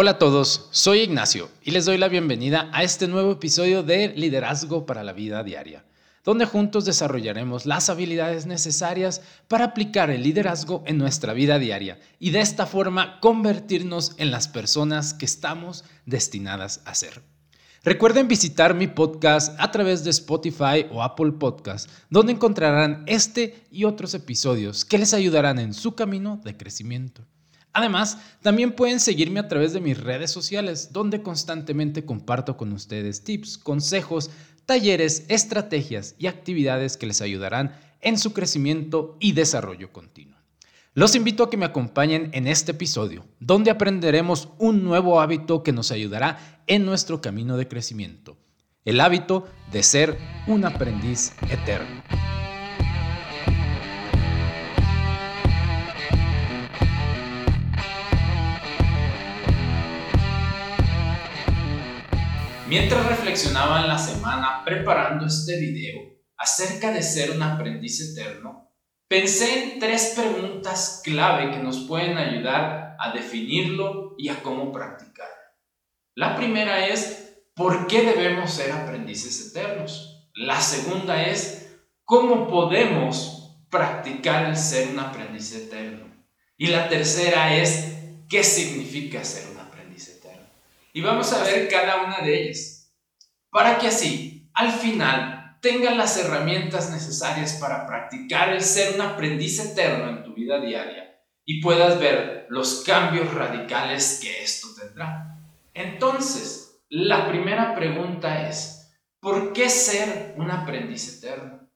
Hola a todos, soy Ignacio y les doy la bienvenida a este nuevo episodio de Liderazgo para la Vida Diaria, donde juntos desarrollaremos las habilidades necesarias para aplicar el liderazgo en nuestra vida diaria y de esta forma convertirnos en las personas que estamos destinadas a ser. Recuerden visitar mi podcast a través de Spotify o Apple Podcast, donde encontrarán este y otros episodios que les ayudarán en su camino de crecimiento. Además, también pueden seguirme a través de mis redes sociales, donde constantemente comparto con ustedes tips, consejos, talleres, estrategias y actividades que les ayudarán en su crecimiento y desarrollo continuo. Los invito a que me acompañen en este episodio, donde aprenderemos un nuevo hábito que nos ayudará en nuestro camino de crecimiento, el hábito de ser un aprendiz eterno. Mientras reflexionaba en la semana preparando este video acerca de ser un aprendiz eterno, pensé en tres preguntas clave que nos pueden ayudar a definirlo y a cómo practicarlo. La primera es, ¿por qué debemos ser aprendices eternos? La segunda es, ¿cómo podemos practicar el ser un aprendiz eterno? Y la tercera es, ¿qué significa ser un y vamos a ver cada una de ellas, para que así, al final, tengan las herramientas necesarias para practicar el ser un aprendiz eterno en tu vida diaria y puedas ver los cambios radicales que esto tendrá. Entonces, la primera pregunta es, ¿por qué ser un aprendiz eterno?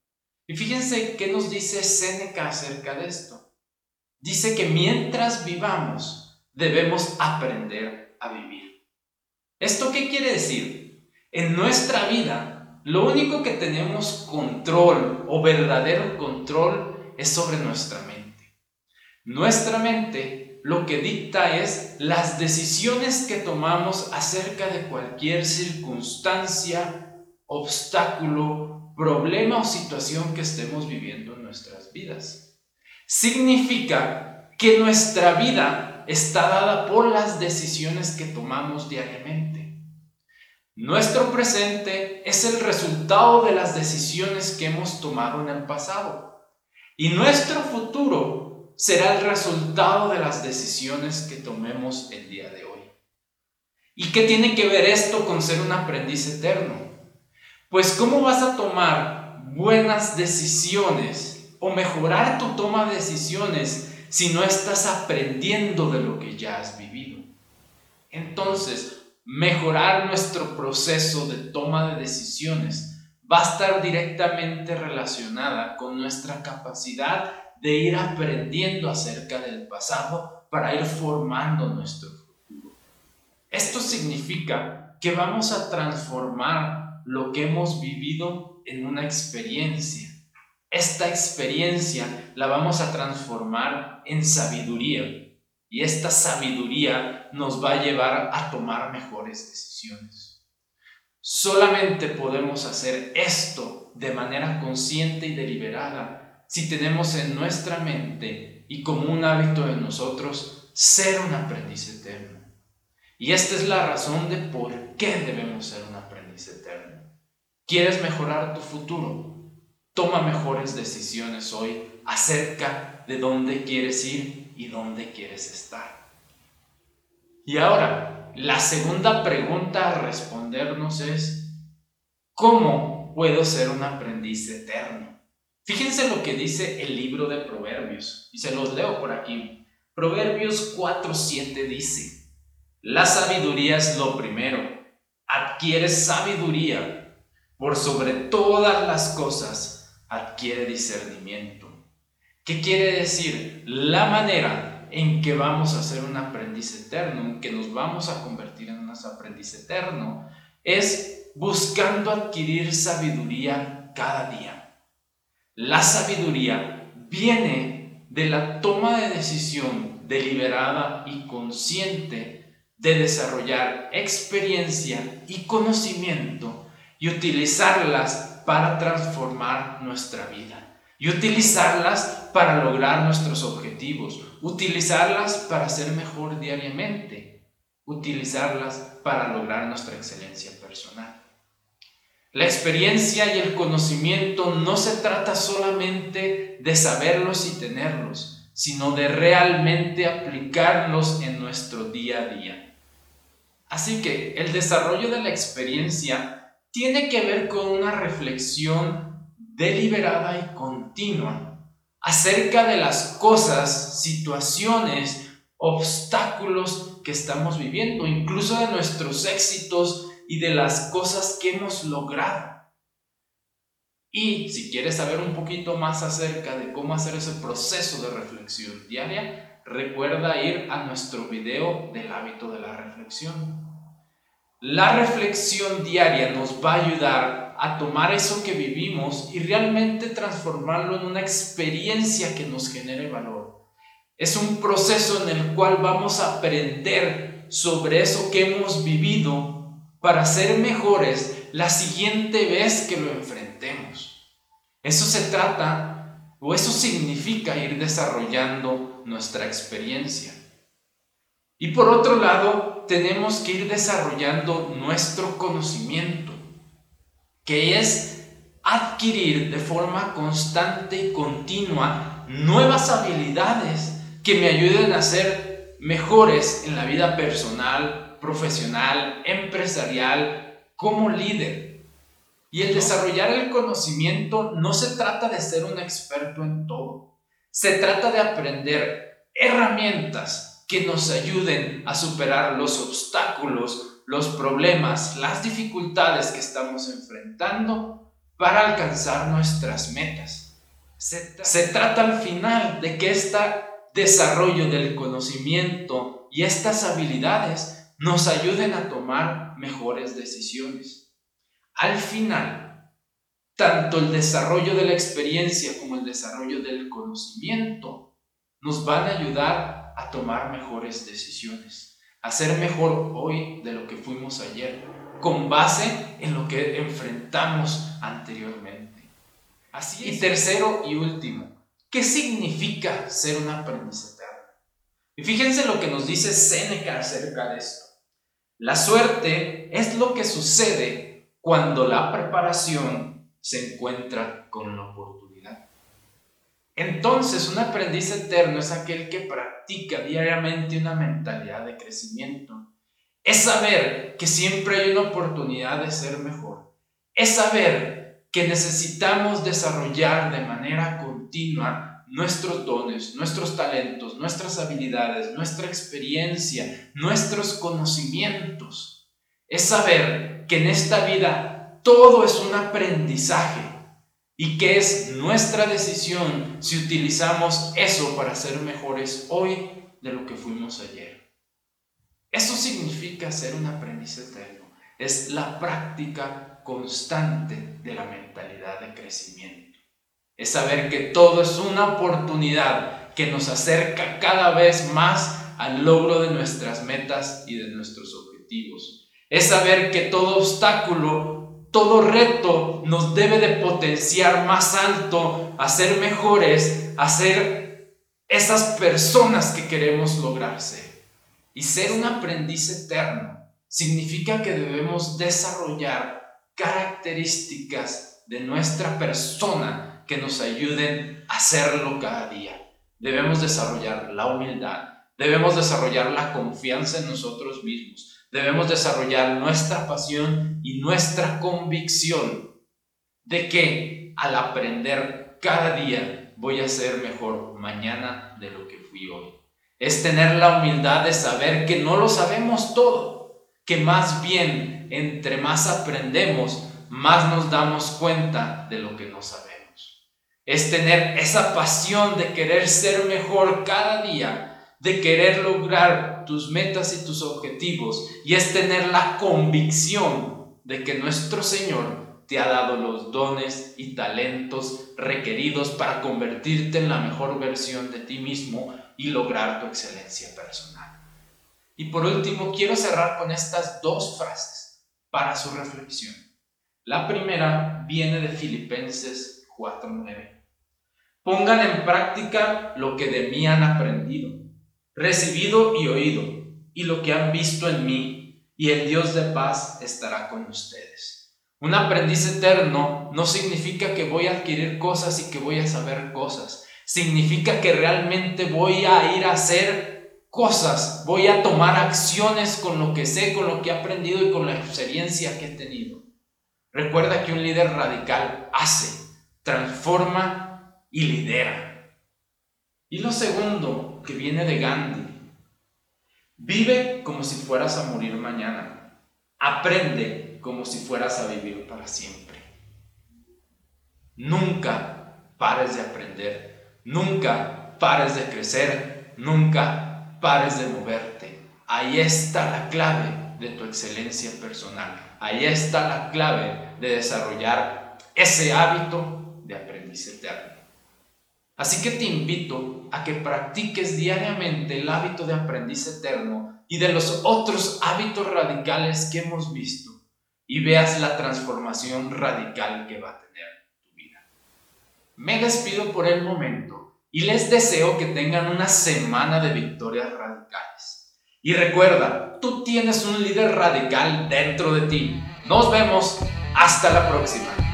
Y fíjense qué nos dice Séneca acerca de esto. Dice que mientras vivamos, debemos aprender a vivir. ¿Esto qué quiere decir? En nuestra vida, lo único que tenemos control o verdadero control es sobre nuestra mente. Nuestra mente lo que dicta es las decisiones que tomamos acerca de cualquier circunstancia, obstáculo, problema o situación que estemos viviendo en nuestras vidas. Significa que nuestra vida está dada por las decisiones que tomamos diariamente. Nuestro presente es el resultado de las decisiones que hemos tomado en el pasado. Y nuestro futuro será el resultado de las decisiones que tomemos el día de hoy. ¿Y qué tiene que ver esto con ser un aprendiz eterno? Pues ¿cómo vas a tomar buenas decisiones o mejorar tu toma de decisiones si no estás aprendiendo de lo que ya has vivido. Entonces, mejorar nuestro proceso de toma de decisiones va a estar directamente relacionada con nuestra capacidad de ir aprendiendo acerca del pasado para ir formando nuestro futuro. Esto significa que vamos a transformar lo que hemos vivido en una experiencia esta experiencia la vamos a transformar en sabiduría y esta sabiduría nos va a llevar a tomar mejores decisiones. Solamente podemos hacer esto de manera consciente y deliberada si tenemos en nuestra mente y como un hábito de nosotros ser un aprendiz eterno. Y esta es la razón de por qué debemos ser un aprendiz eterno. ¿Quieres mejorar tu futuro? Toma mejores decisiones hoy acerca de dónde quieres ir y dónde quieres estar. Y ahora, la segunda pregunta a respondernos es, ¿cómo puedo ser un aprendiz eterno? Fíjense lo que dice el libro de Proverbios, y se los leo por aquí. Proverbios 4.7 dice, la sabiduría es lo primero, adquieres sabiduría por sobre todas las cosas adquiere discernimiento. ¿Qué quiere decir? La manera en que vamos a ser un aprendiz eterno, en que nos vamos a convertir en un aprendiz eterno, es buscando adquirir sabiduría cada día. La sabiduría viene de la toma de decisión deliberada y consciente de desarrollar experiencia y conocimiento y utilizarlas para transformar nuestra vida y utilizarlas para lograr nuestros objetivos, utilizarlas para ser mejor diariamente. utilizarlas para lograr nuestra excelencia personal. La experiencia y el conocimiento no se trata solamente de saberlos y tenerlos, sino de realmente aplicarlos en nuestro día a día. Así que el desarrollo de la experiencia tiene que ver con una reflexión deliberada y continua acerca de las cosas, situaciones, obstáculos que estamos viviendo, incluso de nuestros éxitos y de las cosas que hemos logrado. Y si quieres saber un poquito más acerca de cómo hacer ese proceso de reflexión diaria, recuerda ir a nuestro video del hábito de la reflexión. La reflexión diaria nos va a ayudar a tomar eso que vivimos y realmente transformarlo en una experiencia que nos genere valor. Es un proceso en el cual vamos a aprender sobre eso que hemos vivido para ser mejores la siguiente vez que lo enfrentemos. Eso se trata o eso significa ir desarrollando nuestra experiencia. Y por otro lado, tenemos que ir desarrollando nuestro conocimiento, que es adquirir de forma constante y continua nuevas habilidades que me ayuden a ser mejores en la vida personal, profesional, empresarial, como líder. Y el desarrollar el conocimiento no se trata de ser un experto en todo. Se trata de aprender herramientas que nos ayuden a superar los obstáculos, los problemas, las dificultades que estamos enfrentando para alcanzar nuestras metas. Se, se trata al final de que este desarrollo del conocimiento y estas habilidades nos ayuden a tomar mejores decisiones. Al final, tanto el desarrollo de la experiencia como el desarrollo del conocimiento nos van a ayudar a tomar mejores decisiones, a ser mejor hoy de lo que fuimos ayer, con base en lo que enfrentamos anteriormente. Así y tercero y último, ¿qué significa ser un aprendiz eterno? Y fíjense lo que nos dice Séneca acerca de esto. La suerte es lo que sucede cuando la preparación se encuentra con la oportunidad. Entonces, un aprendiz eterno es aquel que practica diariamente una mentalidad de crecimiento. Es saber que siempre hay una oportunidad de ser mejor. Es saber que necesitamos desarrollar de manera continua nuestros dones, nuestros talentos, nuestras habilidades, nuestra experiencia, nuestros conocimientos. Es saber que en esta vida todo es un aprendizaje y que es nuestra decisión si utilizamos eso para ser mejores hoy de lo que fuimos ayer. Eso significa ser un aprendiz eterno. Es la práctica constante de la mentalidad de crecimiento. Es saber que todo es una oportunidad que nos acerca cada vez más al logro de nuestras metas y de nuestros objetivos. Es saber que todo obstáculo, todo reto nos debe de potenciar más alto, a ser mejores, a ser esas personas que queremos lograr ser. Y ser un aprendiz eterno significa que debemos desarrollar características de nuestra persona que nos ayuden a hacerlo cada día. Debemos desarrollar la humildad, debemos desarrollar la confianza en nosotros mismos, debemos desarrollar nuestra pasión y nuestra convicción de que al aprender cada día voy a ser mejor mañana de lo que fui hoy. Es tener la humildad de saber que no lo sabemos todo, que más bien entre más aprendemos, más nos damos cuenta de lo que no sabemos es tener esa pasión de querer ser mejor cada día, de querer lograr tus metas y tus objetivos, y es tener la convicción de que nuestro Señor te ha dado los dones y talentos requeridos para convertirte en la mejor versión de ti mismo y lograr tu excelencia personal. Y por último, quiero cerrar con estas dos frases para su reflexión. La primera viene de Filipenses 4.9 Pongan en práctica lo que de mí han aprendido, recibido y oído, y lo que han visto en mí, y el Dios de paz estará con ustedes. Un aprendiz eterno no significa que voy a adquirir cosas y que voy a saber cosas. Significa que realmente voy a ir a hacer cosas, voy a tomar acciones con lo que sé, con lo que he aprendido y con la experiencia que he tenido. Recuerda que un líder radical hace, transforma y lidera. Y lo segundo que viene de Gandhi, vive como si fueras a morir mañana. Aprende como si fueras a vivir para siempre. Nunca pares de aprender, nunca pares de crecer, nunca pares de moverte. Ahí está la clave de tu excelencia personal. Ahí está la clave de desarrollar ese hábito de aprendiz eterno. Así que te invito a que practiques diariamente el hábito de aprendiz eterno y de los otros hábitos radicales que hemos visto y veas la transformación radical que va a tener tu vida. Me despido por el momento y les deseo que tengan una semana de victorias radicales. Y recuerda, tú tienes un líder radical dentro de ti. Nos vemos. Hasta la próxima.